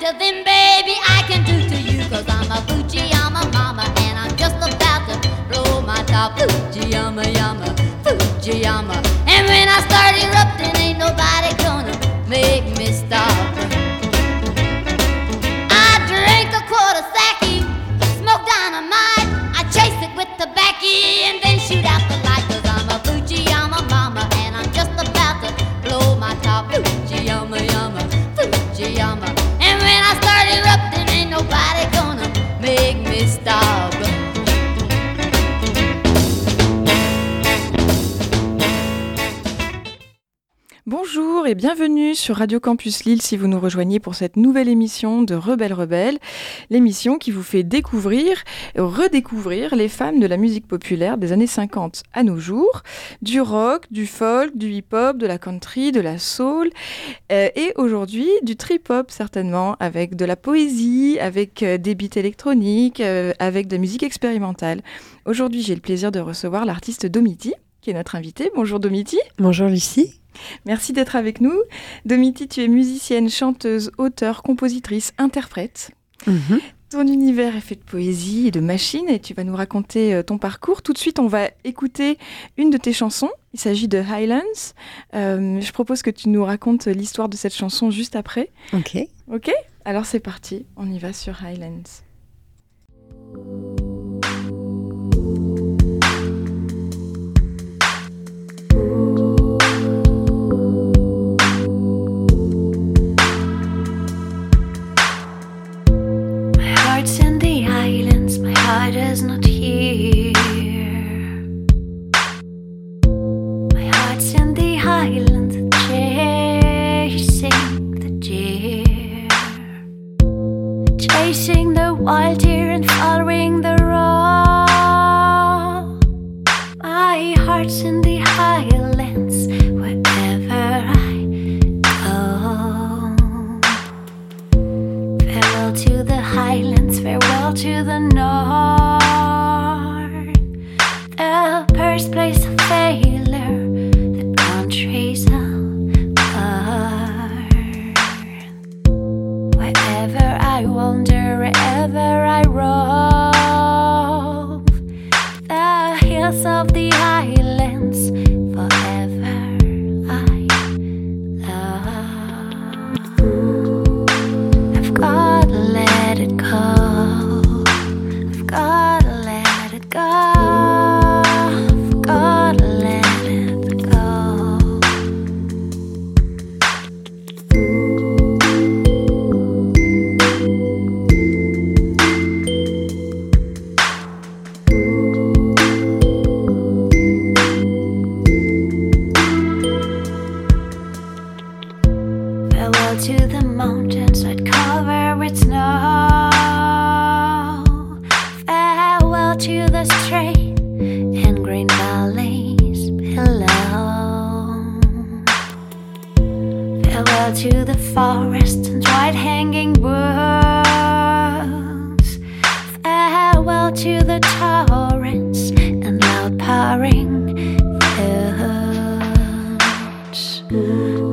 to baby, I can do to you. Cause I'm a Fujiyama mama and I'm just about to blow my top. Fujiyama, yama, Fujiyama. And when I start erupting, ain't nobody bienvenue sur Radio Campus Lille si vous nous rejoignez pour cette nouvelle émission de Rebelle Rebelle, l'émission qui vous fait découvrir, redécouvrir les femmes de la musique populaire des années 50 à nos jours, du rock, du folk, du hip-hop, de la country, de la soul euh, et aujourd'hui du trip-hop certainement avec de la poésie, avec euh, des beats électroniques, euh, avec de la musique expérimentale. Aujourd'hui j'ai le plaisir de recevoir l'artiste Domiti qui est notre invité. Bonjour Domiti. Bonjour Lucie. Merci d'être avec nous. Domiti, tu es musicienne, chanteuse, auteure, compositrice, interprète. Mhm. Ton univers est fait de poésie et de machines et tu vas nous raconter euh, ton parcours. Tout de suite, on va écouter une de tes chansons. Il s'agit de Highlands. Euh, je propose que tu nous racontes l'histoire de cette chanson juste après. Ok. Ok? Alors c'est parti, on y va sur Highlands. light is not here.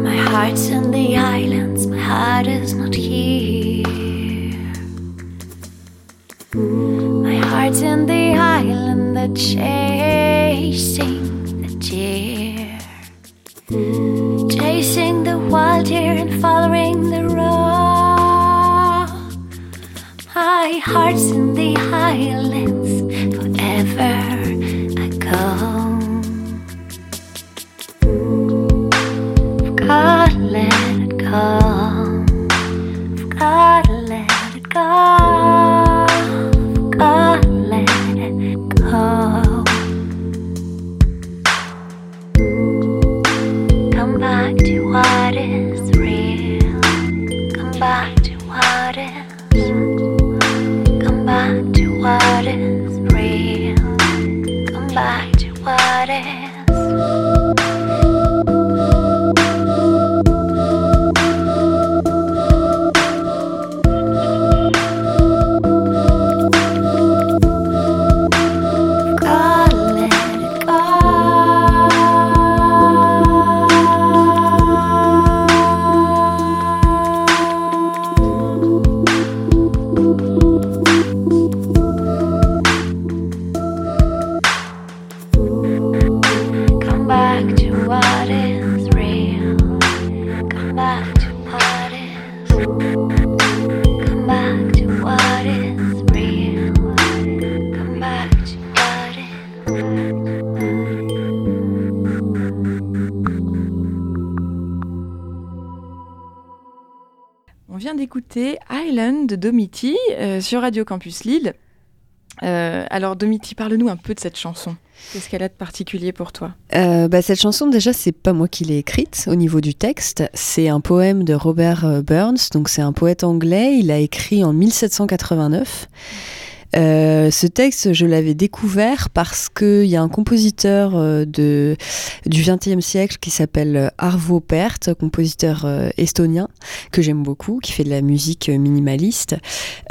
My heart's in the islands, my heart is not here. My heart's in the island that chasing the deer. Chasing the wild deer and following the road. My heart's in the highlands Island de Domiti euh, sur Radio Campus Lille. Euh, alors Domiti, parle-nous un peu de cette chanson. Qu'est-ce qu'elle a de particulier pour toi? Euh, bah, cette chanson, déjà, c'est pas moi qui l'ai écrite au niveau du texte. C'est un poème de Robert Burns, donc c'est un poète anglais. Il a écrit en 1789. Euh, ce texte, je l'avais découvert parce qu'il y a un compositeur euh, du XXe siècle qui s'appelle Arvo Pärt, compositeur euh, estonien que j'aime beaucoup, qui fait de la musique minimaliste,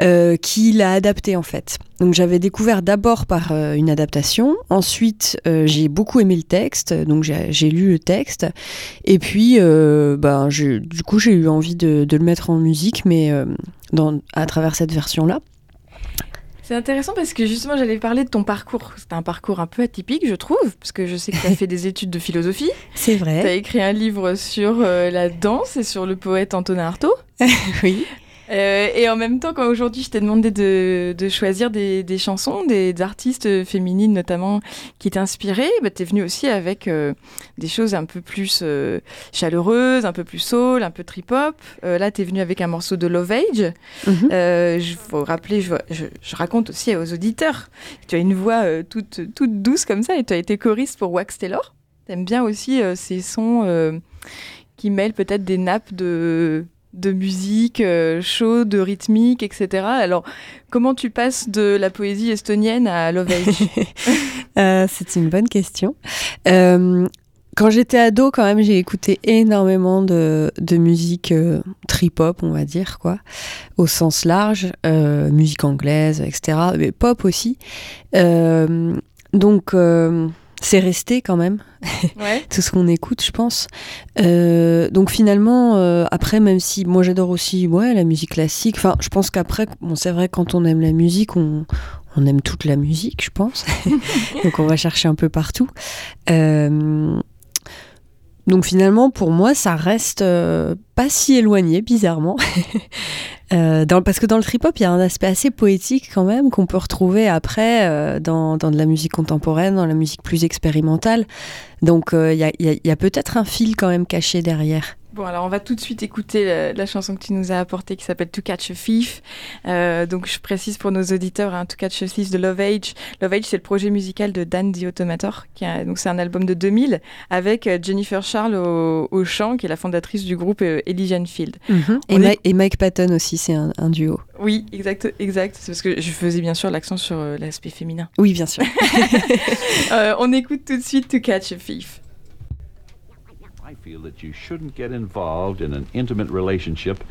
euh, qui l'a adapté en fait. Donc j'avais découvert d'abord par euh, une adaptation, ensuite euh, j'ai beaucoup aimé le texte, donc j'ai lu le texte, et puis euh, ben, du coup j'ai eu envie de, le mettre en musique, mais euh, à travers cette version-là. C'est intéressant parce que justement j'allais parler de ton parcours. C'est un parcours un peu atypique je trouve, parce que je sais que tu as fait des études de philosophie. C'est Tu as vrai. écrit un livre sur euh, la danse et sur le poète Antonin Artaud. oui. Euh, et en même temps, quand aujourd'hui je t'ai demandé de, de choisir des, des chansons, des, des artistes féminines notamment qui t'inspiraient, bah, t'es venue aussi avec euh, des choses un peu plus euh, chaleureuses, un peu plus soul, un peu trip-hop. Euh, là, t'es venue avec un morceau de Love Age. Mhm. Euh, je faut rappeler, je, je- je raconte aussi aux auditeurs, tu as une voix euh, toute, toute douce comme ça et tu as été choriste pour Wax Taylor. T'aimes bien aussi euh, ces sons euh, qui mêlent peut-être des nappes de, de musique euh, chaude, rythmique, etc. Alors, comment tu passes de la poésie estonienne à Love Euh, c'est une bonne question. Euh, quand j'étais ado, quand même, j'ai écouté énormément de, de musique trip-hop, on va dire, quoi, au sens large, musique anglaise, etc., mais pop aussi. Donc, c'est resté quand même, Ouais. tout ce qu'on écoute, je pense. Euh, donc finalement, euh, après, même si moi j'adore aussi ouais, la musique classique, enfin, je pense qu'après, bon, c'est vrai, quand on aime la musique, on, on aime toute la musique, je pense. donc on va chercher un peu partout. Euh, donc finalement, pour moi, ça reste euh, pas si éloigné, bizarrement. Euh, parce que dans le trip-hop, il y a un aspect assez poétique quand même qu'on peut retrouver après euh, dans, de la musique contemporaine, dans la musique plus expérimentale. Donc il y a peut-être un fil quand même caché derrière. Bon, alors on va tout de suite écouter la, la chanson que tu nous as apportée qui s'appelle To Catch a Thief. Euh, donc je précise pour nos auditeurs, hein, To Catch a Thief de Love Age. Love Age, c'est le projet musical de Dan the Automator. Qui a- donc c'est un album de 2000 avec euh, Jennifer Charles au, au chant, qui est la fondatrice du groupe euh, Elysian Field. Et, est- Mike Patton aussi, c'est un, un duo. Oui, exact, exact. C'est parce que je faisais bien sûr l'accent sur euh, l'aspect féminin. Oui, bien sûr. Euh, on écoute tout de suite To Catch a Thief. I feel that you shouldn't get involved in an intimate relationship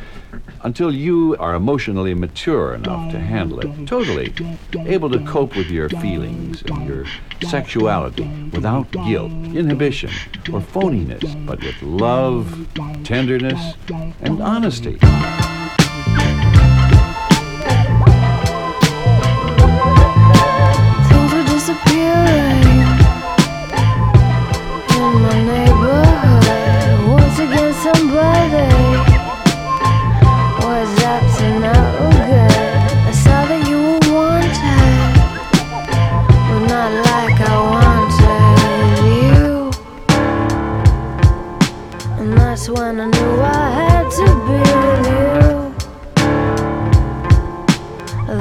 until you are emotionally mature enough to handle it totally, able to cope with your feelings and your sexuality without guilt, inhibition, or phoniness, but with love, tenderness, and honesty. Disappearing in my neighborhood. When I knew I had to be with you.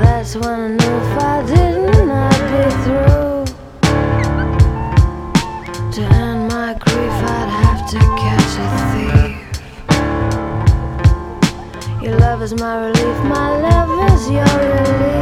That's when I knew if I didn't, I'd be through. To end my grief, I'd have to catch a thief. Your love is my relief, my love is your relief.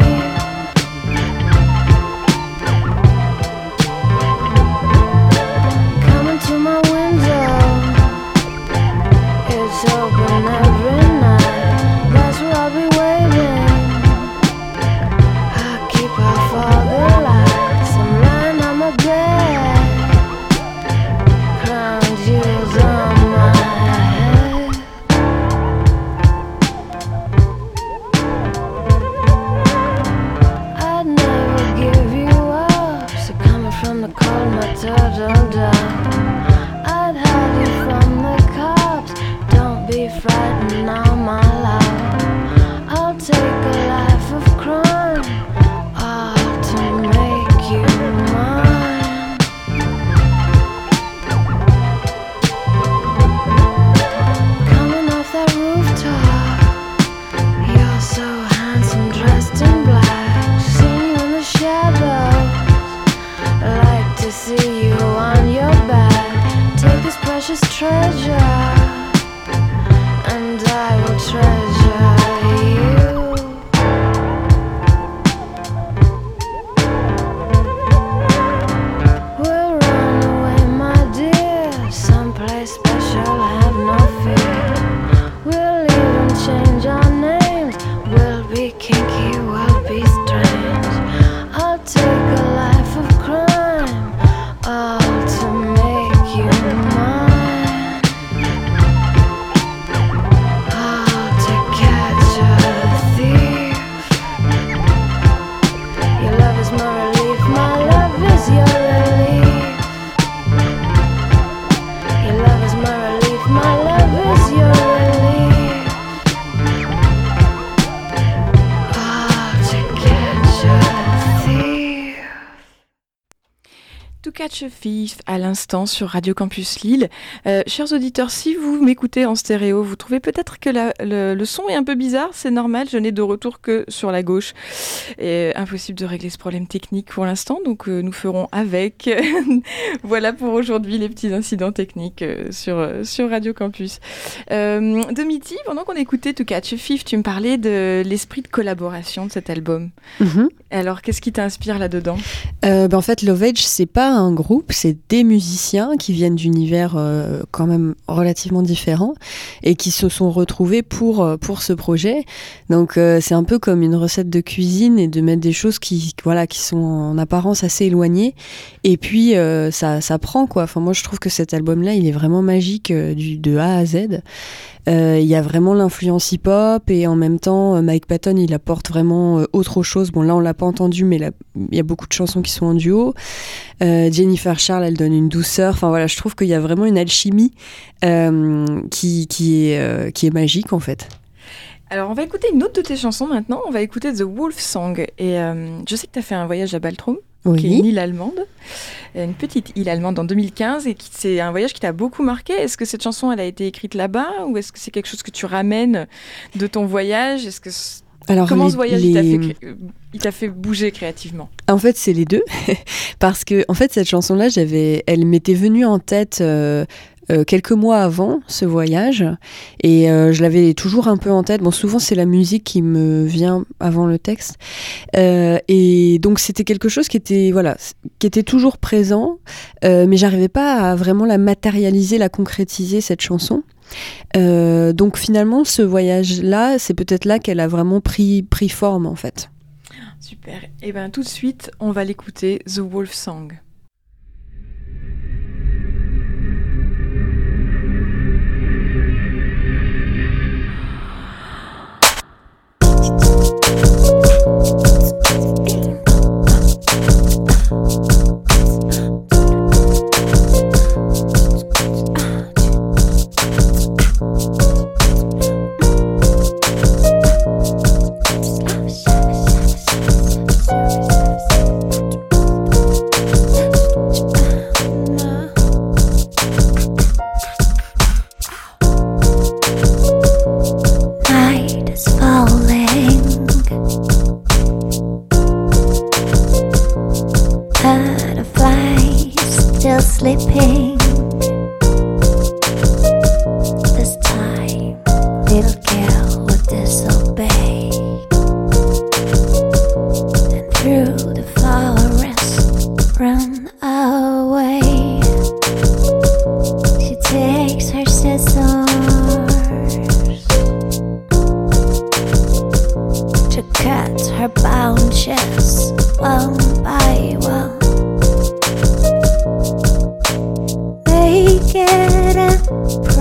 Thief à l'instant sur Radio Campus Lille. Euh, chers auditeurs, si vous m'écoutez en stéréo, vous trouvez peut-être que la- le, le son est un peu bizarre, c'est normal, je n'ai de retour que sur la gauche. Et impossible de régler ce problème technique pour l'instant, donc euh, nous ferons avec. voilà pour aujourd'hui les petits incidents techniques euh, sur, euh, sur Radio Campus. Euh, Domiti, pendant qu'on écoutait To Catch a Thief, tu me parlais de l'esprit de collaboration de cet album. Mhm. Alors, qu'est-ce qui t'inspire là-dedans? Euh, ben, en fait, Love Age, c'est pas un groupe, c'est des musiciens qui viennent d'univers euh, quand même relativement différents et qui se sont retrouvés pour, euh, pour ce projet. Donc, euh, c'est un peu comme une recette de cuisine et de mettre des choses qui, voilà, qui sont en apparence assez éloignées. Et puis, ça, ça prend, quoi. Enfin, moi, je trouve que cet album-là, il est vraiment magique du, de A à Z. Il y a vraiment l'influence hip-hop et en même temps, Mike Patton, il apporte vraiment autre chose. Bon, là, on l'a pas entendu, mais il y a beaucoup de chansons qui sont en duo. Euh, Jennifer Charles, elle donne une douceur. Enfin voilà, je trouve qu'il y a vraiment une alchimie euh, qui, qui, est, euh, qui est magique en fait. Alors, on va écouter une autre de tes chansons maintenant. On va écouter The Wolf Song. Et euh, je sais que tu as fait un voyage à Baltrum, qui est une île allemande, une petite île allemande en 2015, et qui c'est un voyage qui t'a beaucoup marqué. Est-ce que cette chanson, elle a été écrite là-bas, ou est-ce que c'est quelque chose que tu ramènes de ton voyage? Est-ce que c- Alors, comment les- ce voyage il t'a les- euh, il t'a fait bouger créativement? En fait, c'est les deux. Parce que, en fait, cette chanson-là, j'avais, elle m'était venue en tête euh, euh, quelques mois avant ce voyage. Et euh, je l'avais toujours un peu en tête. Bon, souvent, c'est la musique qui me vient avant le texte. Et donc, c'était quelque chose qui était, voilà, qui était toujours présent. mais j'arrivais pas à vraiment la matérialiser, la concrétiser, cette chanson. Euh, donc, finalement, ce voyage-là, c'est peut-être là qu'elle a vraiment pris, pris forme, en fait. Super. Et bien, tout de suite, on va l'écouter, The Wolf Song. Thank you.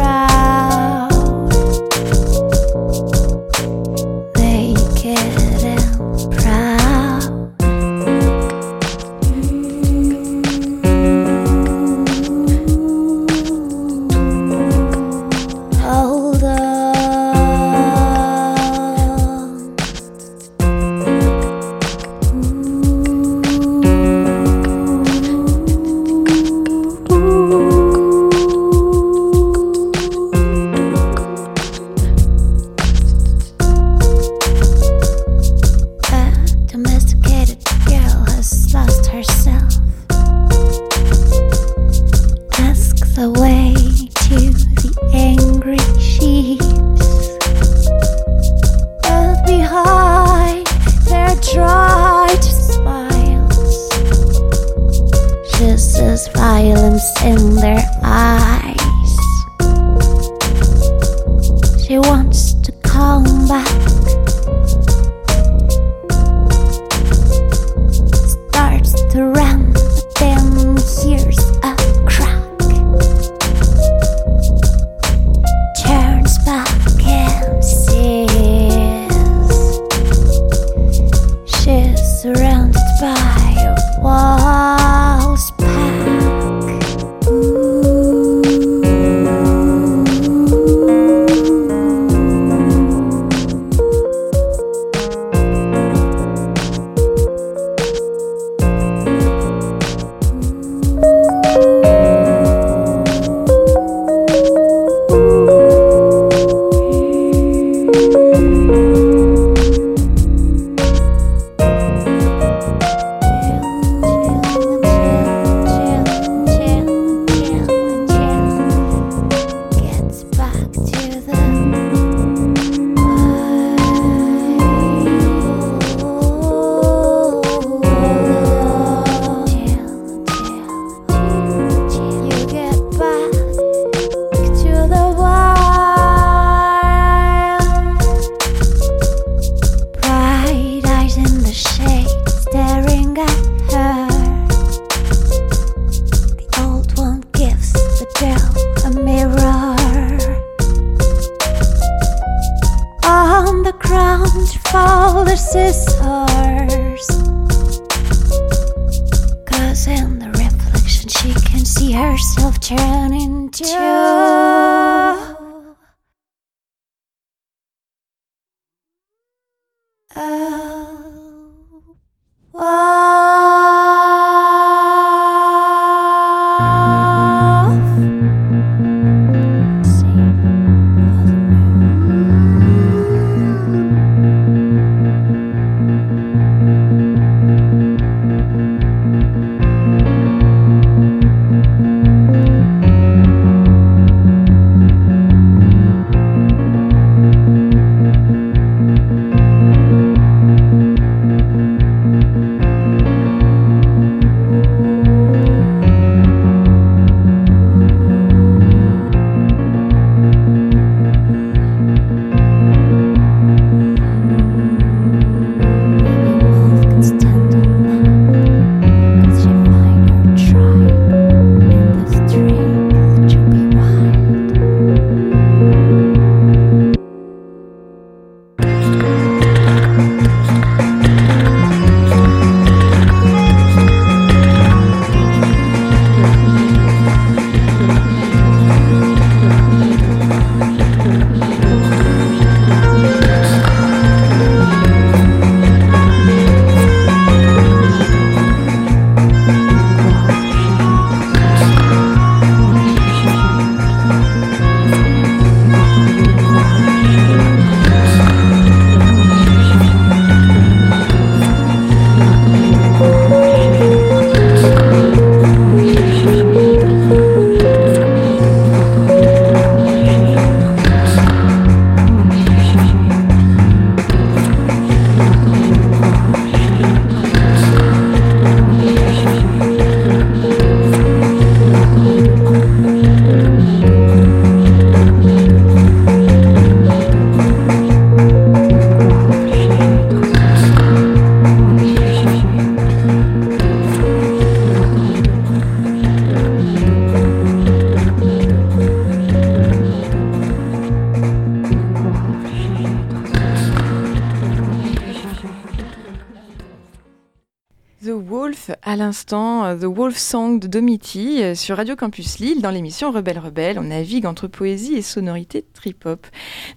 L'instant, euh, The Wolf Song de Domiti euh, sur Radio Campus Lille dans l'émission Rebelle Rebelle. On navigue entre poésie et sonorité trip-hop.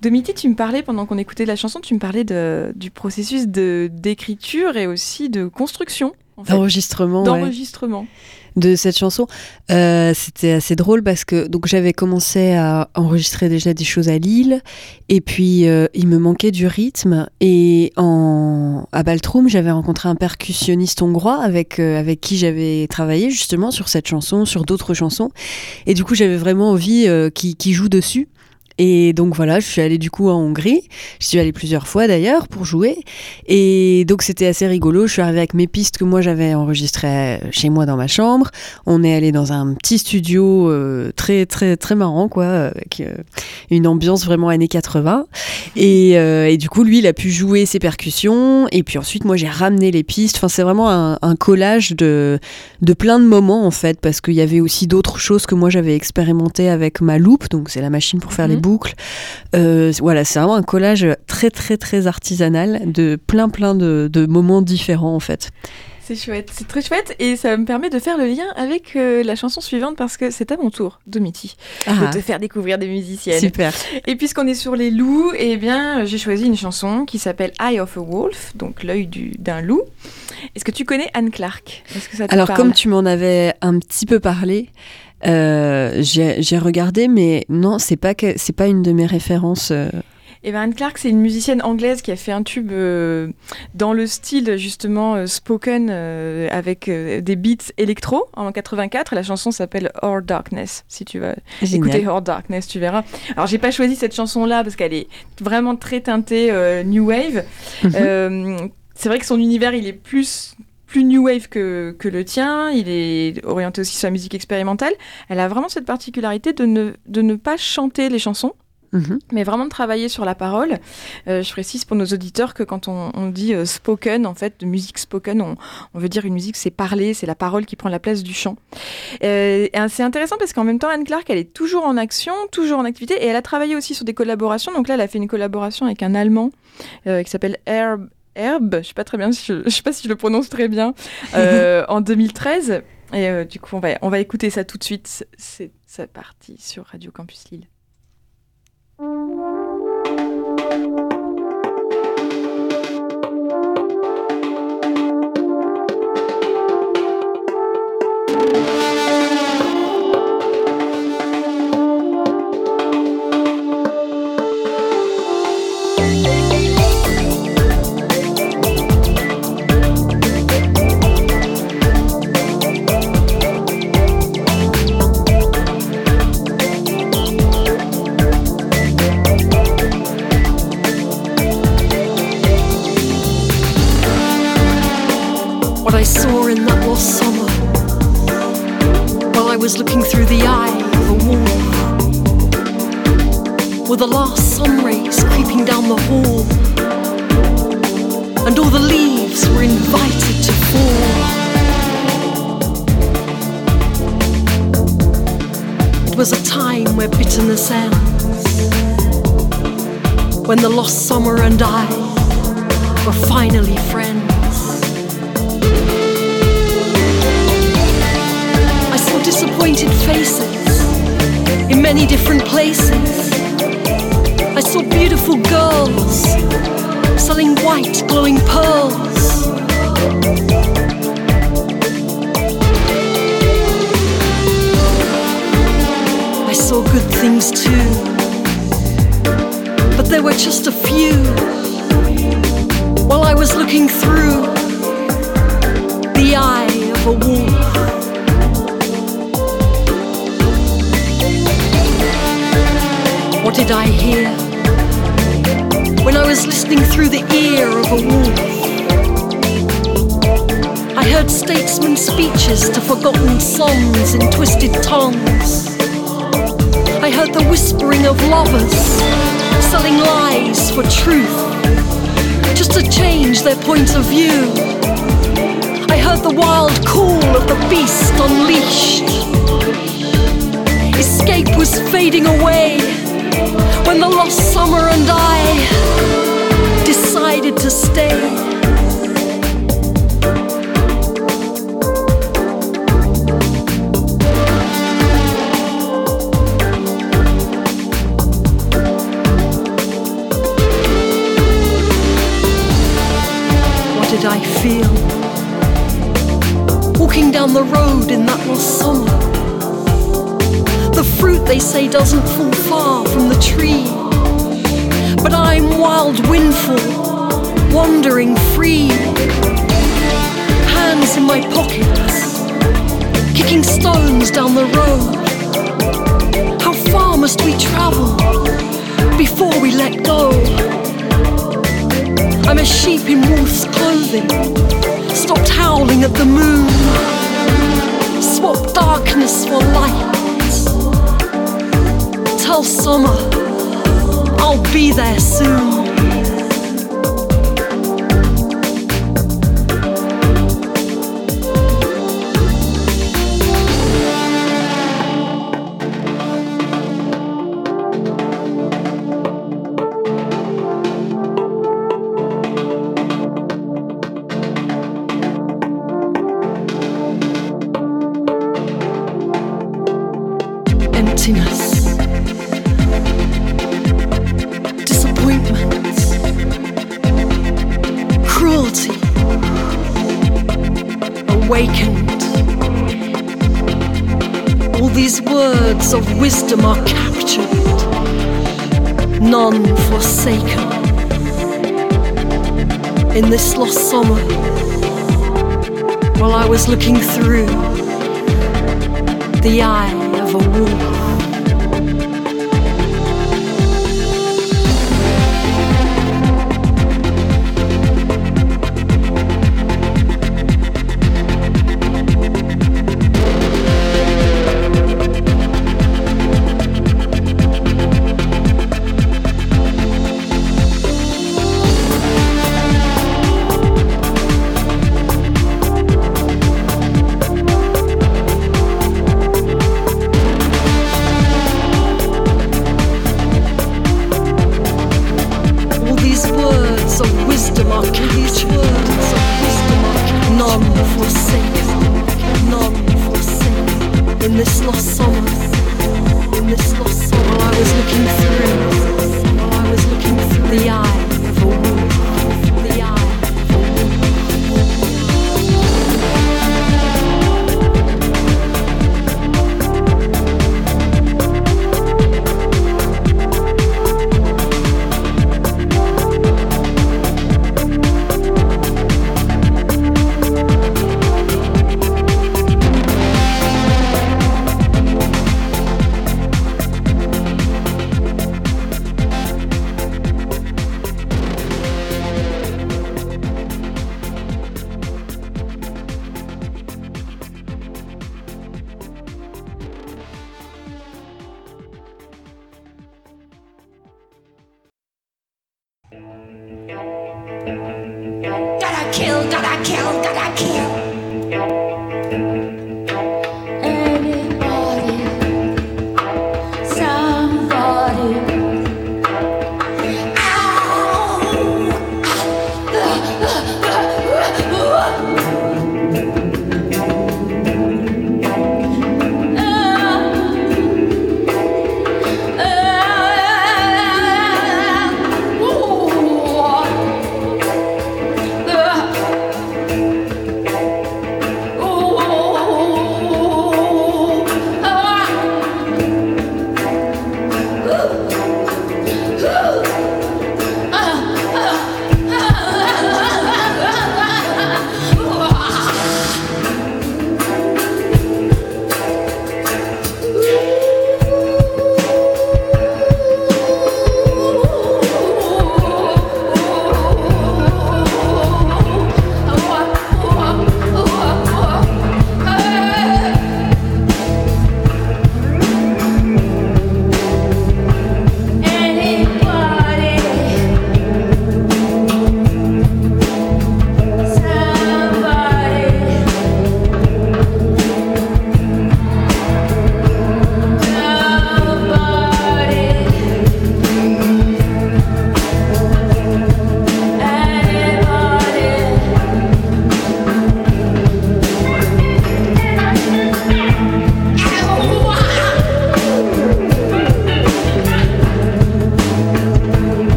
Domiti, tu me parlais, pendant qu'on écoutait la chanson, tu me parlais de, du processus d'écriture et aussi de construction. en fait. D'enregistrement. ouais. De cette chanson. Euh, C'était assez drôle parce que donc j'avais commencé à enregistrer déjà des choses à Lille et puis euh, il me manquait du rythme et en à Baltrum j'avais rencontré un percussionniste hongrois avec euh, avec qui j'avais travaillé justement sur cette chanson, sur d'autres chansons et du coup j'avais vraiment envie qu'il joue dessus. Et donc voilà, je suis allée du coup en Hongrie. Je suis allée plusieurs fois d'ailleurs pour jouer. Et donc c'était assez rigolo. Je suis arrivée avec mes pistes que moi j'avais enregistrées chez moi dans ma chambre. On est allé dans un petit studio euh, très très très marrant quoi, avec euh, une ambiance vraiment années 80. Et, euh, et du coup lui il a pu jouer ses percussions. Et puis ensuite moi j'ai ramené les pistes. Enfin c'est vraiment un, un collage de de plein de moments en fait parce qu'il y avait aussi d'autres choses que moi j'avais expérimenté avec ma loupe. Donc c'est la machine pour faire les Mhm. Boucles. Euh, voilà, c'est vraiment un collage très très très artisanal de plein plein de, de moments différents en fait. C'est chouette, c'est très chouette et ça me permet de faire le lien avec euh, la chanson suivante parce que c'est à mon tour, Domiti, Ah, de te faire découvrir des musiciennes. super. Et puisqu'on est sur les loups, eh bien, j'ai choisi une chanson qui s'appelle Eye of a Wolf, donc l'œil du- d'un loup. Est-ce que tu connais Anne Clark? Est-ce que ça te Alors parle? comme tu m'en avais un petit peu parlé, euh, j'ai regardé, mais non, c'est pas c'est pas une de mes références. euh. Eh ben, Anne Clark, c'est une musicienne anglaise qui a fait un tube euh, dans le style justement euh, spoken euh, avec des beats électro en 84. La chanson s'appelle Our Darkness. Si tu vas Génial. écouter Our Darkness, tu verras. Alors j'ai pas choisi cette chanson-là parce qu'elle est vraiment très teintée new wave. Mhm. C'est vrai que son univers, il est plus plus new wave que, que le tien, il est orienté aussi sur la musique expérimentale. Elle a vraiment cette particularité de ne, de ne pas chanter les chansons, Mhm. mais vraiment de travailler sur la parole. Euh, je précise pour nos auditeurs que quand on, on dit euh, spoken, en fait, de musique spoken, on, on veut dire une musique, c'est parler, c'est la parole qui prend la place du chant. Euh, c'est intéressant parce qu'en même temps, Anne Clark, elle est toujours en action, toujours en activité, et elle a travaillé aussi sur des collaborations. Donc là, elle a fait une collaboration avec un Allemand qui s'appelle Herb. Herb, je sais pas très bien, je, sais pas si je le prononce très bien, euh, en 2013. Et euh, du coup, on va, on va écouter ça tout de suite. C'est c'est parti sur Radio Campus Lille. Was looking through the eye of a wolf. Were the last sun rays creeping down the hall, and all the leaves were invited to fall. It was a time where bitterness ends, when the lost summer and I were finally friends. Disappointed faces in many different places. I saw beautiful girls selling white, glowing pearls. I saw good things too, but there were just a few. While I was looking through I hear when I was listening through the ear of a wolf? I heard statesmen speeches to forgotten songs in twisted tongues. I heard the whispering of lovers selling lies for truth just to change their point of view. I heard the wild call of the beast unleashed. Escape was fading away when the lost summer and I decided to stay. What did I feel? Walking down the road in that lost summer fruit they say doesn't fall far from the tree. But I'm wild windfall, wandering free. Hands in my pockets, kicking stones down the road. How far must we travel before we let go? I'm a sheep in wolf's clothing, stopped howling at the moon. Swap darkness for light summer I'll be there soon. wisdom are captured, none forsaken. In this lost summer, while I was looking through the eye of a wolf.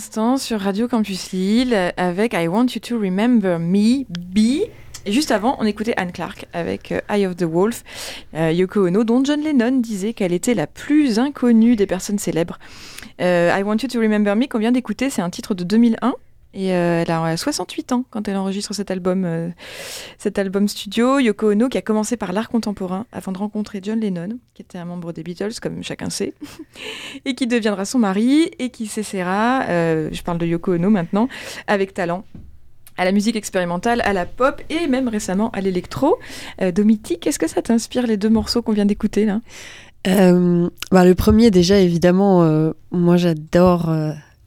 L'instant sur Radio Campus Lille avec I Want You to Remember Me, B. Et juste avant, on écoutait Anne Clark avec euh, Eye of the Wolf, euh, Yoko Ono, dont John Lennon disait qu'elle était la plus inconnue des personnes célèbres. Euh, I Want You to Remember Me qu'on vient d'écouter, c'est un titre de 2001. Et euh, elle a 68 ans quand elle enregistre cet album, euh, cet album studio. Yoko Ono qui a commencé par l'art contemporain avant de rencontrer John Lennon, qui était un membre des Beatles, comme chacun sait, et qui deviendra son mari et qui s'essaiera, euh, je parle de Yoko Ono maintenant, avec talent à la musique expérimentale, à la pop et même récemment à l'électro. Domiti, qu'est-ce que ça t'inspire les deux morceaux qu'on vient d'écouter là? Bah, le premier, déjà, évidemment, moi j'adore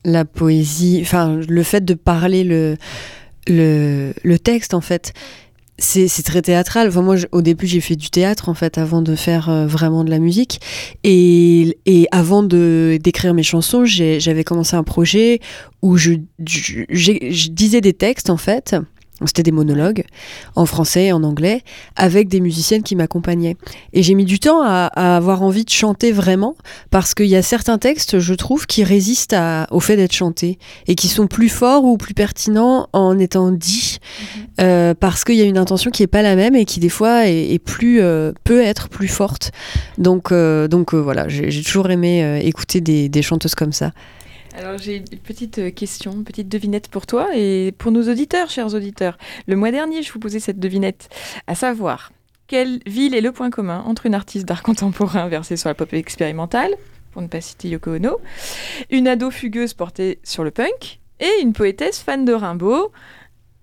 la poésie, enfin, le fait de parler le, le, texte, en fait. C'est très théâtral. Enfin, moi, au début, j'ai fait du théâtre, en fait, avant de faire euh, vraiment de la musique. Et, et avant de d'écrire mes chansons, j'avais commencé un projet où je, je disais des textes, en fait. C'était des monologues, en français et en anglais, avec des musiciennes qui m'accompagnaient. Et j'ai mis du temps à, à avoir envie de chanter vraiment, parce qu'il y a certains textes, je trouve, qui résistent à- au fait d'être chantés, et qui sont plus forts ou plus pertinents en étant dits, euh, parce qu'il y a une intention qui est pas la même et qui des fois est, est plus euh, peut être plus forte. Donc, euh, donc voilà, j'ai toujours aimé écouter des, des chanteuses comme ça. Alors j'ai une petite euh, question, une petite devinette pour toi et pour nos auditeurs, chers auditeurs. Le mois dernier, je vous posais cette devinette, à savoir quelle ville est le point commun entre une artiste d'art contemporain versée sur la pop expérimentale, pour ne pas citer Yoko Ono, une ado fugueuse portée sur le punk et une poétesse fan de Rimbaud?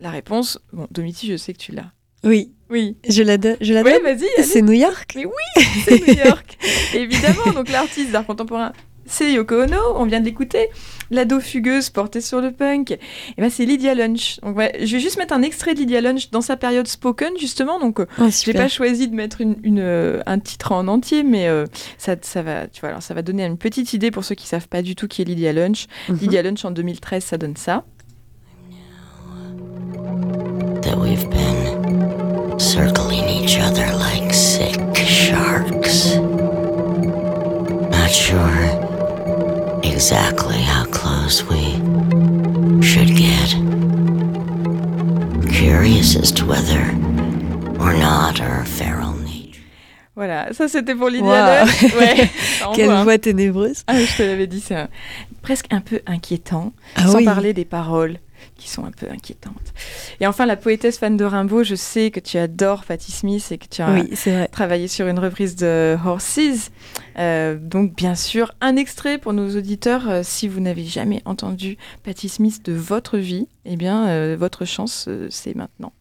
La réponse, bon, Domiti, je sais que tu l'as. Oui, Oui. je la, do- je la Oui, donne. vas-y. C'est New York Mais oui, c'est New York. Évidemment, donc l'artiste d'art contemporain, c'est Yoko Ono, on vient de l'écouter. L'ado fugueuse portée sur le punk, et ben c'est Lydia Lunch. Donc ouais, je vais juste mettre un extrait de Lydia Lunch dans sa période spoken justement. Donc Oh, j'ai pas choisi de mettre une, une, euh, un titre en entier, mais euh, ça, ça va, tu vois, alors ça va donner une petite idée pour ceux qui savent pas du tout qui est Lydia Lunch. Mhm. Lydia Lunch en 2013, ça donne ça. that we've been circling each other like sick sharks. Not sure exactly how close we should get. Curious as to whether or not our feral nature. Voilà, ça c'était pour Lydia Wow. Lunch. Ouais, ça envoie, Quelle voix ténébreuse. Ah, je te l'avais dit, c'est un- presque un peu inquiétant, Ah sans oui. parler des paroles qui sont un peu inquiétantes. Et enfin, la poétesse fan de Rimbaud, je sais que tu adores Patti Smith et que tu as Oui, travaillé sur une reprise de Horses. Euh, donc, bien sûr, un extrait pour nos auditeurs. euh, si vous n'avez jamais entendu Patti Smith de votre vie, eh bien, euh, votre chance, c'est maintenant.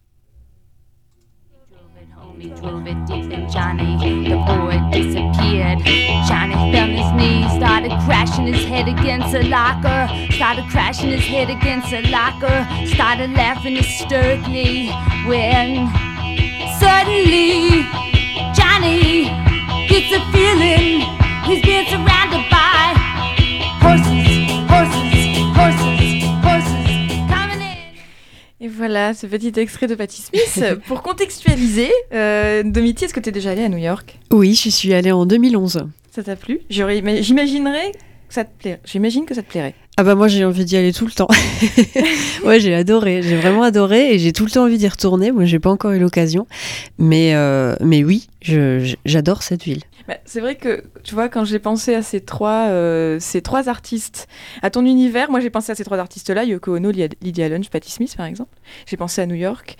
He drove it deep and Johnny, the boy, disappeared. Johnny fell on his knees, started crashing his head against a locker, started crashing his head against a locker, started laughing hysterically when suddenly Johnny gets a feeling he's being surrounded by horses, Et voilà, ce petit extrait de Patti Smith. pour contextualiser, euh, Domiti, est-ce que tu es déjà allé à New York? Oui, je suis allée en 2011. Ça t'a plu? J'imaginerais que ça te plairait. J'imagine que ça te plairait. Ah bah moi j'ai envie d'y aller tout le temps. ouais, j'ai adoré, j'ai vraiment adoré et j'ai tout le temps envie d'y retourner. Moi, j'ai pas encore eu l'occasion, mais euh, mais oui, j'adore cette ville. Bah, c'est vrai que, tu vois, quand j'ai pensé à ces trois, euh, ces trois artistes, à ton univers, moi j'ai pensé à ces trois artistes-là, Yoko Ono, Lydia- Lunch, Patti Smith par exemple. J'ai pensé à New York.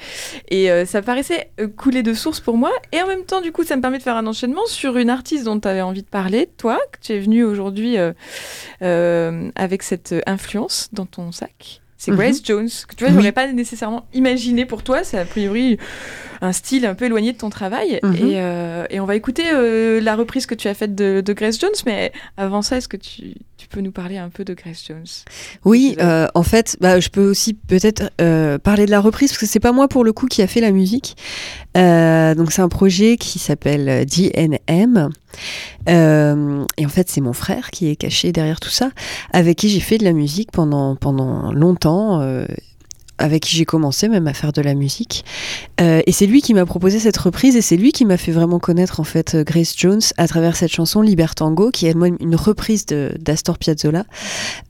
Et euh, ça paraissait euh, couler de source pour moi. Et en même temps, du coup, ça me permet de faire un enchaînement sur une artiste dont tu avais envie de parler, toi, que tu es venu aujourd'hui euh, avec cette influence dans ton sac. C'est Mhm. Grace Jones, que tu vois, Oui. j'aurais pas nécessairement imaginé pour toi. C'est a priori un style un peu éloigné de ton travail. Mhm. Et, euh, et on va écouter euh, la reprise que tu as faite de, de Grace Jones. Mais avant ça, est-ce que tu, tu peux nous parler un peu de Grace Jones? Oui, euh, en fait, bah, je peux aussi peut-être parler de la reprise parce que c'est pas moi pour le coup qui a fait la musique. Donc c'est un projet qui s'appelle DNM. Euh, et en fait, c'est mon frère qui est caché derrière tout ça, avec qui j'ai fait de la musique pendant pendant longtemps. euh, avec qui j'ai commencé même à faire de la musique. Euh, et c'est lui qui m'a proposé cette reprise et c'est lui qui m'a fait vraiment connaître en fait euh, Grace Jones à travers cette chanson Libertango, qui est moi une reprise d'Astor Piazzolla.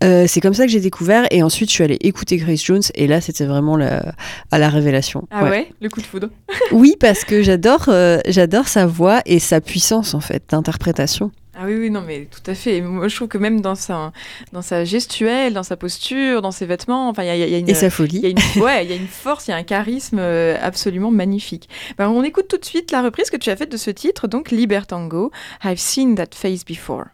Euh, c'est comme ça que j'ai découvert et ensuite je suis allée écouter Grace Jones et là c'était vraiment la, à la révélation. Ah Ouais. ouais, le coup de foudre. Oui, parce que j'adore euh, j'adore sa voix et sa puissance en fait d'interprétation. Ah oui, oui, non, mais tout à fait. Et moi, je trouve que même dans sa, dans sa gestuelle, dans sa posture, dans ses vêtements, enfin, il y a, il y a une... Et sa y, folie. a une, ouais, il y a une force, il y a un charisme euh, absolument magnifique. Ben, on écoute tout de suite la reprise que tu as faite de ce titre, donc Libertango, I've seen that face before.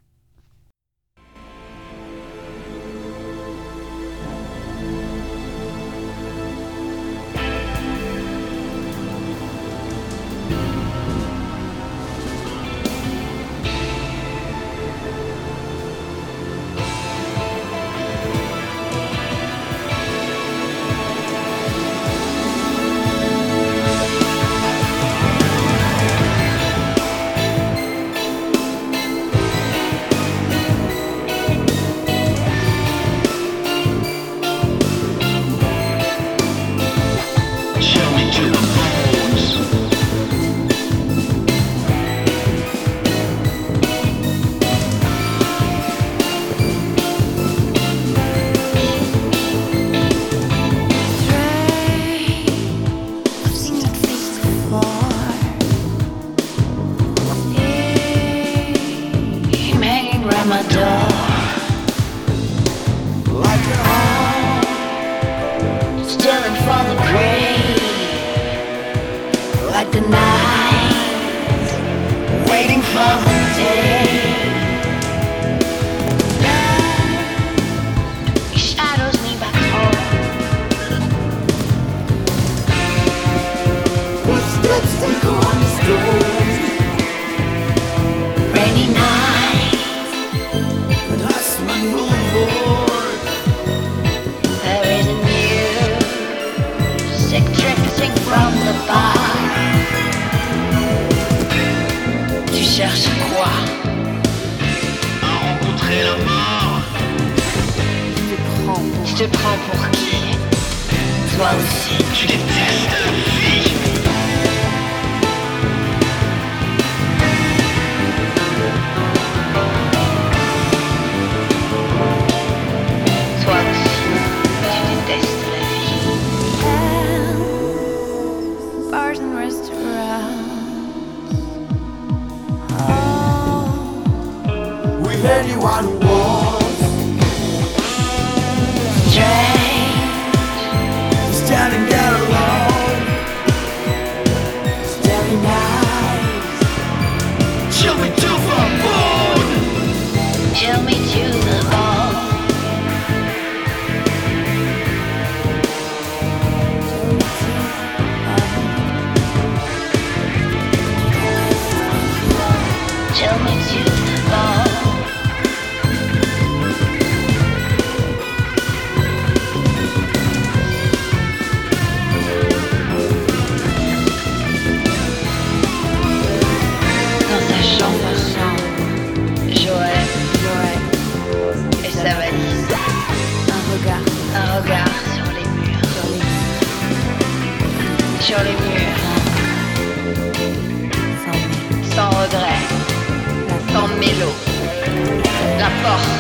La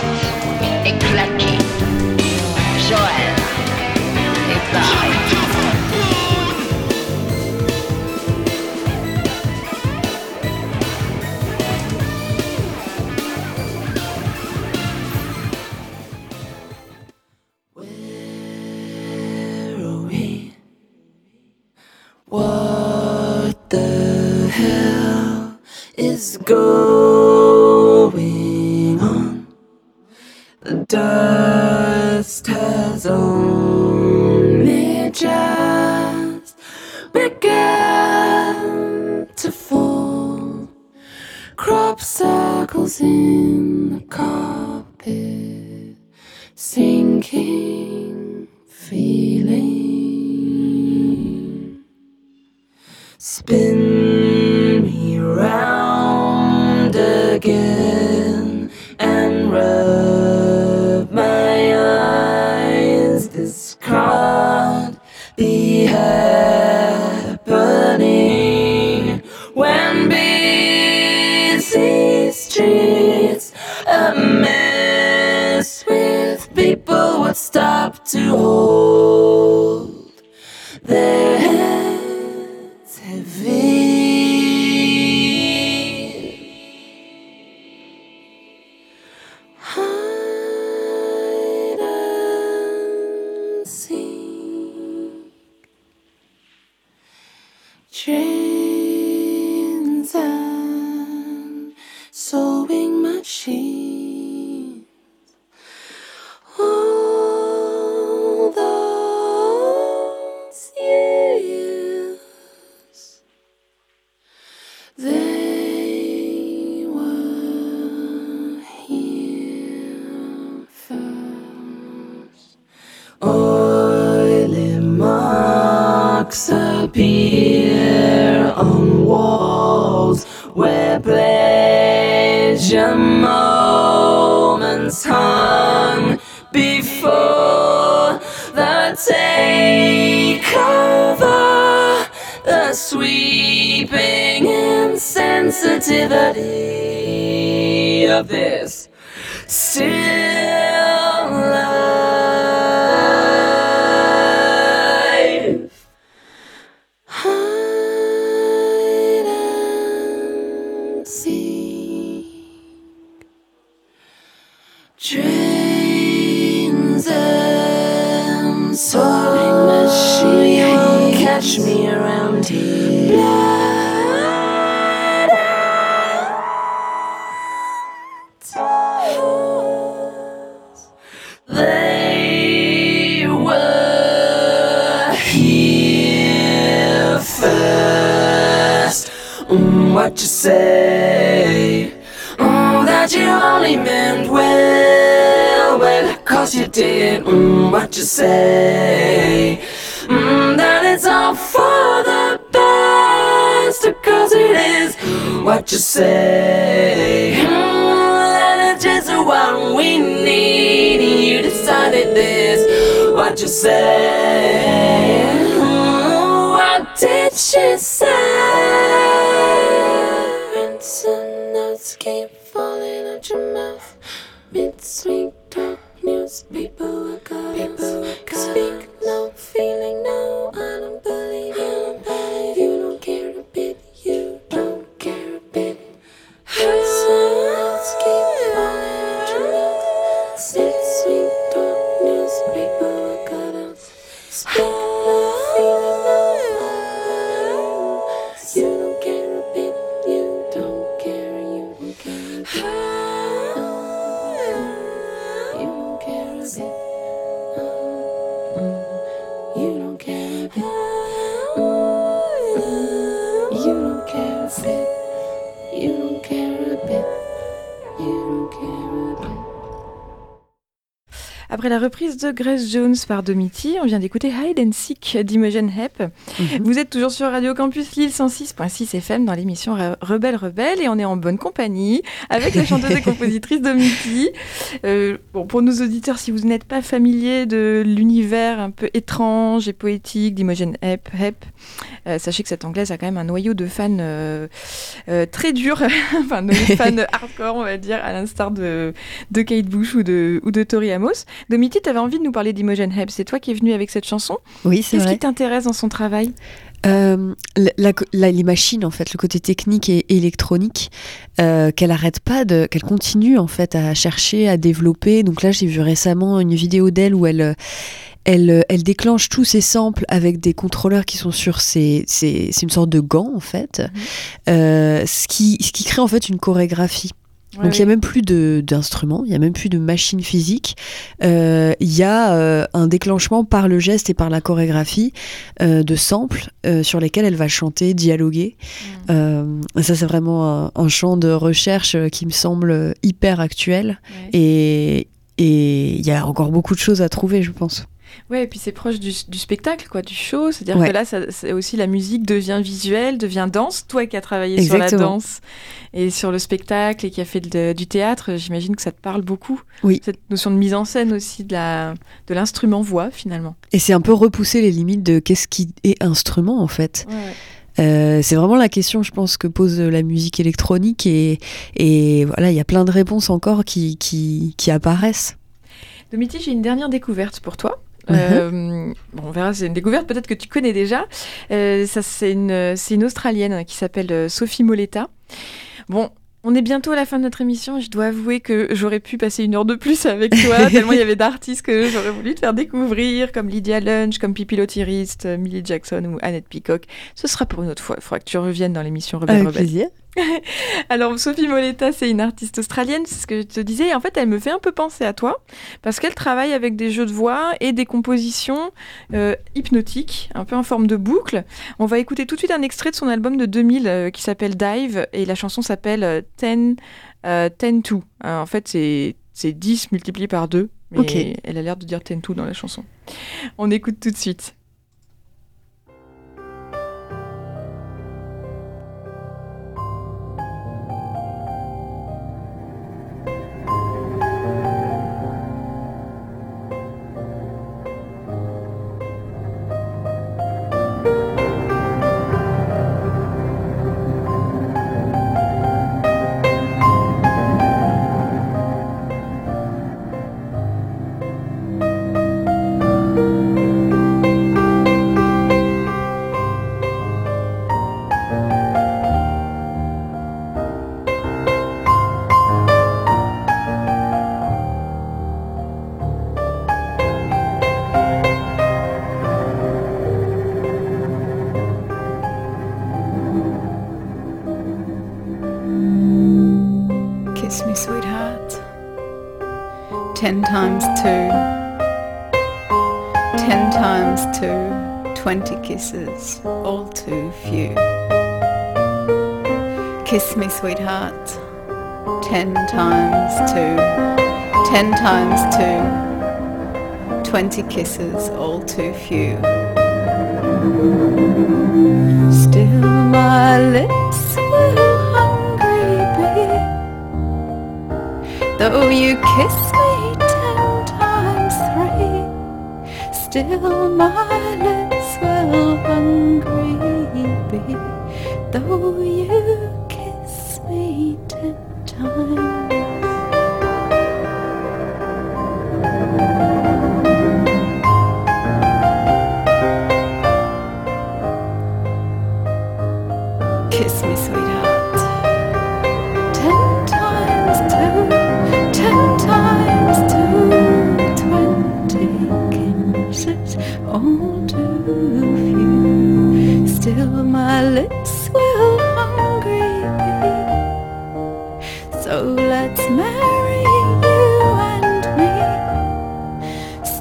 and reprise de Grace Jones par Domiti, on vient d'écouter Hide and Seek d'Imogen Hepp. Vous êtes toujours sur Radio Campus Lille 106.6 FM dans l'émission Re- Rebelle Rebelle et on est en bonne compagnie avec la chanteuse et compositrice Domiti. Euh, bon, pour nos auditeurs, si vous n'êtes pas familier de l'univers un peu étrange et poétique d'Imogen Hepp, Hepp, euh, sachez que cette anglaise a quand même un noyau de fans euh, euh, très dur, enfin de fans hardcore on va dire, à l'instar de, de Kate Bush ou de, ou de Tori Amos. Domiti, tu avais envie de nous parler d'Imogen Hepp, c'est toi qui es venu avec cette chanson. Oui, c'est Qu'est-ce qui t'intéresse dans son travail Euh, la- les machines, en fait, le côté technique et électronique, euh, qu'elle arrête pas de, qu'elle continue en fait à chercher, à développer. Donc là, j'ai vu récemment une vidéo d'elle où elle, elle, elle déclenche tous ses samples avec des contrôleurs qui sont sur ses, ses- c'est une sorte de gants en fait, Euh, ce qui, ce qui crée en fait une chorégraphie. Ouais, Donc il n'y a même plus de- d'instruments, il n'y a même plus de machines physiques. Euh, Il y a euh, un déclenchement par le geste et par la chorégraphie euh, de samples sur lesquels elle va chanter, dialoguer. Mm. Ça c'est vraiment un, un champ de recherche qui me semble hyper actuel. Ouais. Et il y a encore beaucoup de choses à trouver, je pense. Ouais, et puis c'est proche du, du spectacle, quoi, du show. C'est-à-dire Ouais. que là, ça, c'est aussi la musique devient visuelle, devient danse. Toi qui as travaillé sur la danse et sur le spectacle et qui a fait de- du théâtre, j'imagine que ça te parle beaucoup. Oui. Cette notion de mise en scène aussi de la de l'instrument voix finalement. Et c'est un peu repousser les limites de qu'est-ce qui est instrument en fait. Ouais. Euh, c'est vraiment la question, je pense, que pose la musique électronique et, et voilà, il y a plein de réponses encore qui, qui, qui apparaissent. Domiti, j'ai une dernière découverte pour toi. Euh, bon, on verra, c'est une découverte peut-être que tu connais déjà. Euh, ça, c'est une, c'est une Australienne qui s'appelle euh, Sophie Moletta. Bon, on est bientôt à la fin de notre émission. Je dois avouer que j'aurais pu passer une heure de plus avec toi, tellement il y avait d'artistes que j'aurais voulu te faire découvrir, comme Lydia Lunch, comme Pippi Lottiriste, Millie Jackson ou Annette Peacock. Ce sera pour une autre fois. Il faudra que tu reviennes dans l'émission Rebelle Avec Rebelle. plaisir. Alors, Sophie Moletta, c'est une artiste australienne, c'est ce que je te disais. En fait, elle me fait un peu penser à toi, parce qu'elle travaille avec des jeux de voix et des compositions euh, hypnotiques, un peu en forme de boucle. On va écouter tout de suite un extrait de son album de 2000 euh, qui s'appelle Dive, et la chanson s'appelle euh, 10, euh, 10 2. Euh, en fait, c'est c'est 10 multiplié par 2, mais elle a l'air de dire 10 2 dans la chanson. On écoute tout de suite. Kisses, all too few. Kiss me, sweetheart. Ten times two. Ten times two. Twenty kisses, all too few. Still my lips will hungry be Though you kiss me ten times three, still my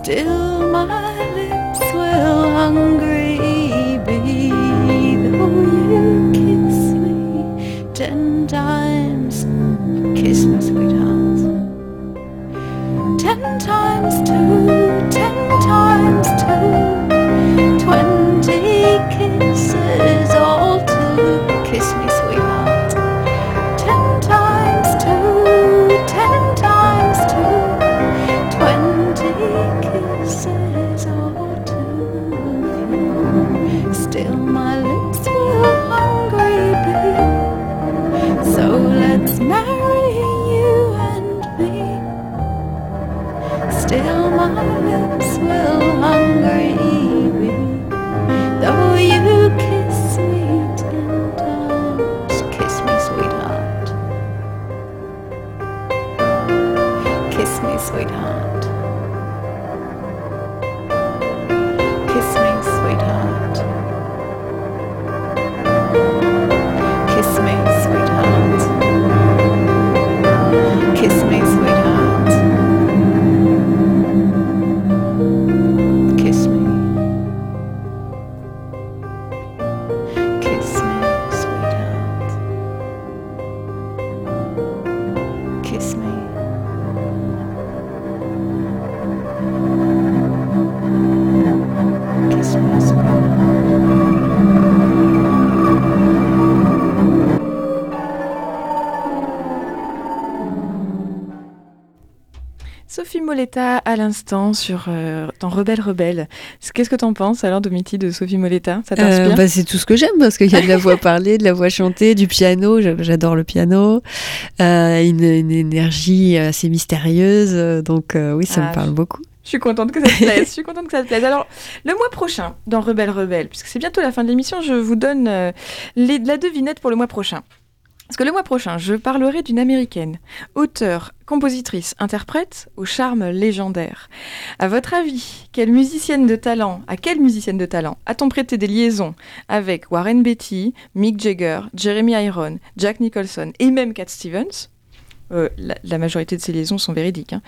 Still, my lips will hungry be. Though you kiss me ten times. Kiss me, Moletta à l'instant sur euh, dans Rebelle Rebelle. Qu'est-ce que t'en penses alors, Domiti, de Sophie Moletta? Ça t'inspire? Euh, bah, c'est tout ce que j'aime parce qu'il y a de la voix parlée, de la voix chantée, du piano. j'a- J'adore le piano. Euh, une, une énergie assez mystérieuse. euh, Donc euh, oui, ça Ah, me parle beaucoup. Je suis contente que ça te plaise. Je suis contente que ça te plaise. Alors, le mois prochain, dans Rebelle Rebelle, puisque c'est bientôt la fin de l'émission, je vous donne euh, les- la devinette pour le mois prochain. Parce que le mois prochain, je parlerai d'une américaine, auteure, compositrice, interprète au charme légendaire. À votre avis, quelle musicienne de talent, à quelle musicienne de talent a-t-on prêté des liaisons avec Warren Beatty, Mick Jagger, Jeremy Iron, Jack Nicholson et même Cat Stevens? Euh, la, la majorité de ces liaisons sont véridiques. hein.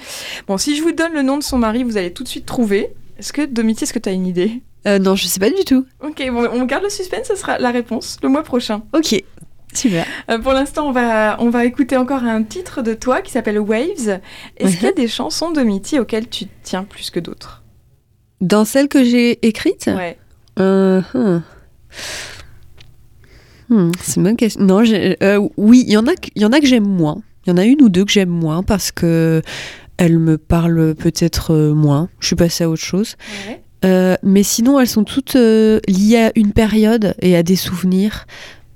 Bon, si je vous donne le nom de son mari, vous allez tout de suite trouver. Est-ce que, Domiti, est-ce que tu as une idée? Euh, non, je sais pas du tout. Ok, bon, on garde le suspense, ça sera la réponse le mois prochain. Ok, super. Euh, pour l'instant, on va, on va écouter encore un titre de toi qui s'appelle Waves. Est-ce qu'il y a des chansons de Mitty auxquelles tu tiens plus que d'autres? Dans celle que j'ai écrite Ouais. Euh, hmm. C'est une bonne question. Non, euh, oui, il y en a, y en a que j'aime moins. Il y en a une ou deux que j'aime moins parce que elles me parlent peut-être euh, moins. Je suis passée à autre chose. Ouais. Euh, mais sinon, elles sont toutes euh, liées à une période et à des souvenirs.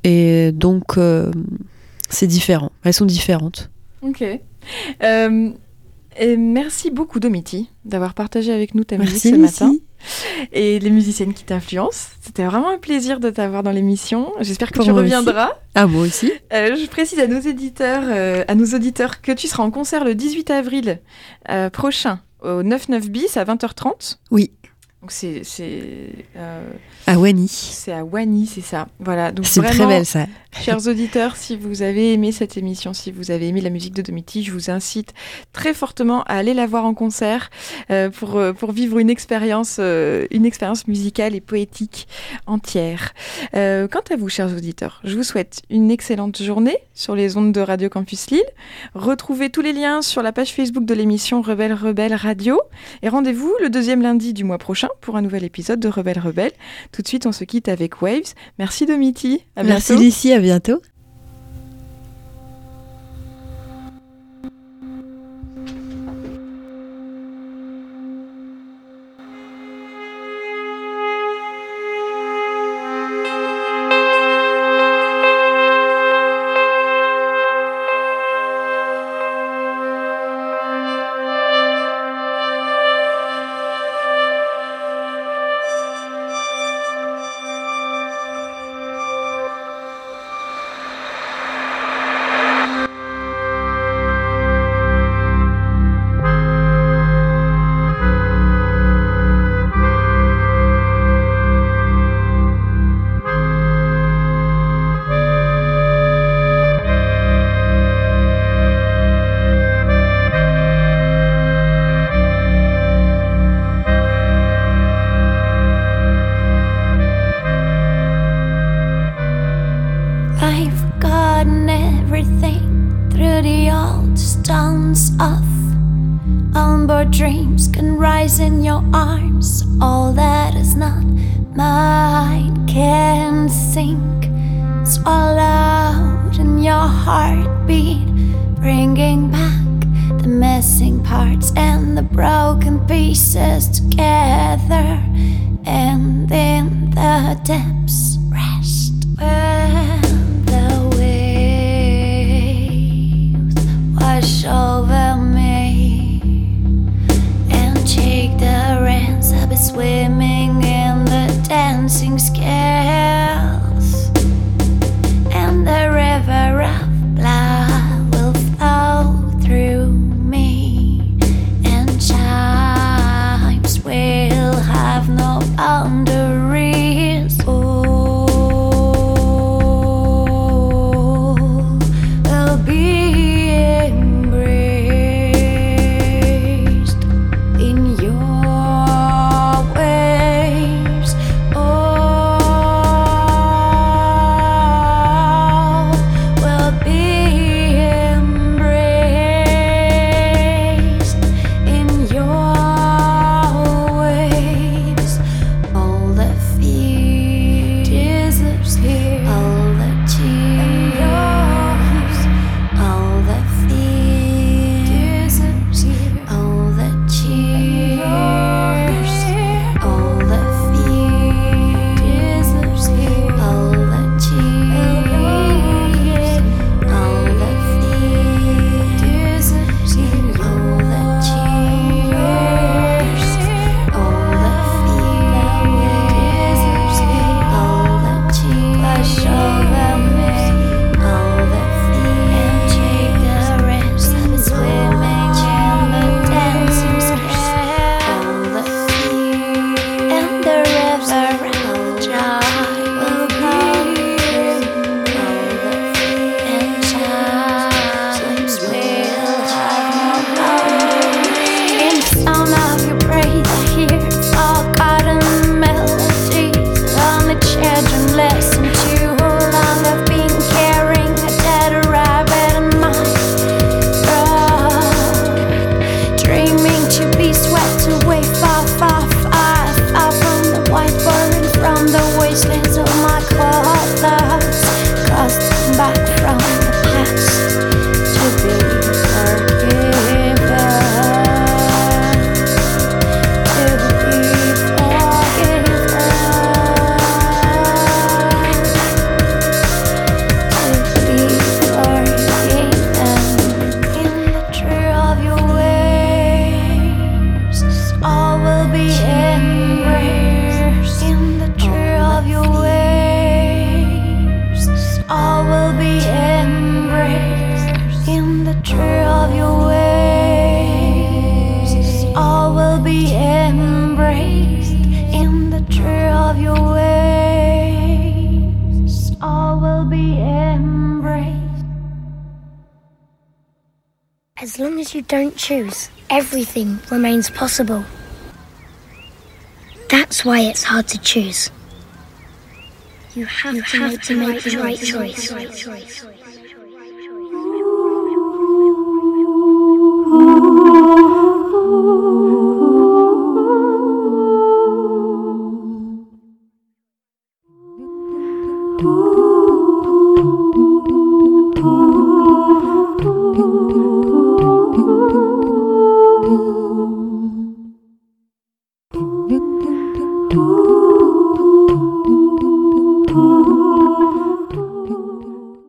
Et donc, euh, c'est différent. Elles sont différentes. Ok. Euh, et merci beaucoup, Domiti, d'avoir partagé avec nous ta musique ce matin. Lucie. Et les musiciennes qui t'influencent. C'était vraiment un plaisir de t'avoir dans l'émission. J'espère que Pour tu moi aussi. reviendras. Ah, moi aussi. Euh, je précise à nos éditeurs, euh, à nos auditeurs, que tu seras en concert le 18 avril euh, prochain au 99 bis à 20h30. Oui, Donc c'est c'est à Wany. c'est à Wany, c'est ça. Voilà. Donc C'est très belle, ça. Chers auditeurs, si vous avez aimé cette émission, si vous avez aimé la musique de Domiti, je vous incite très fortement à aller la voir en concert euh, pour, euh, pour vivre une expérience, euh, une expérience musicale et poétique entière. Euh, quant à vous, chers auditeurs, je vous souhaite une excellente journée sur les ondes de Radio Campus Lille. Retrouvez tous les liens sur la page Facebook de l'émission Rebelle Rebelle Radio et rendez-vous le deuxième lundi du mois prochain pour un nouvel épisode de Rebelle Rebelle. Tout de suite, on se quitte avec Waves. Merci Domiti. À Merci. Lucie. À bientôt. Choose, everything remains possible. That's why it's hard to choose. You have, you to, have make to make the right choice. Right choice.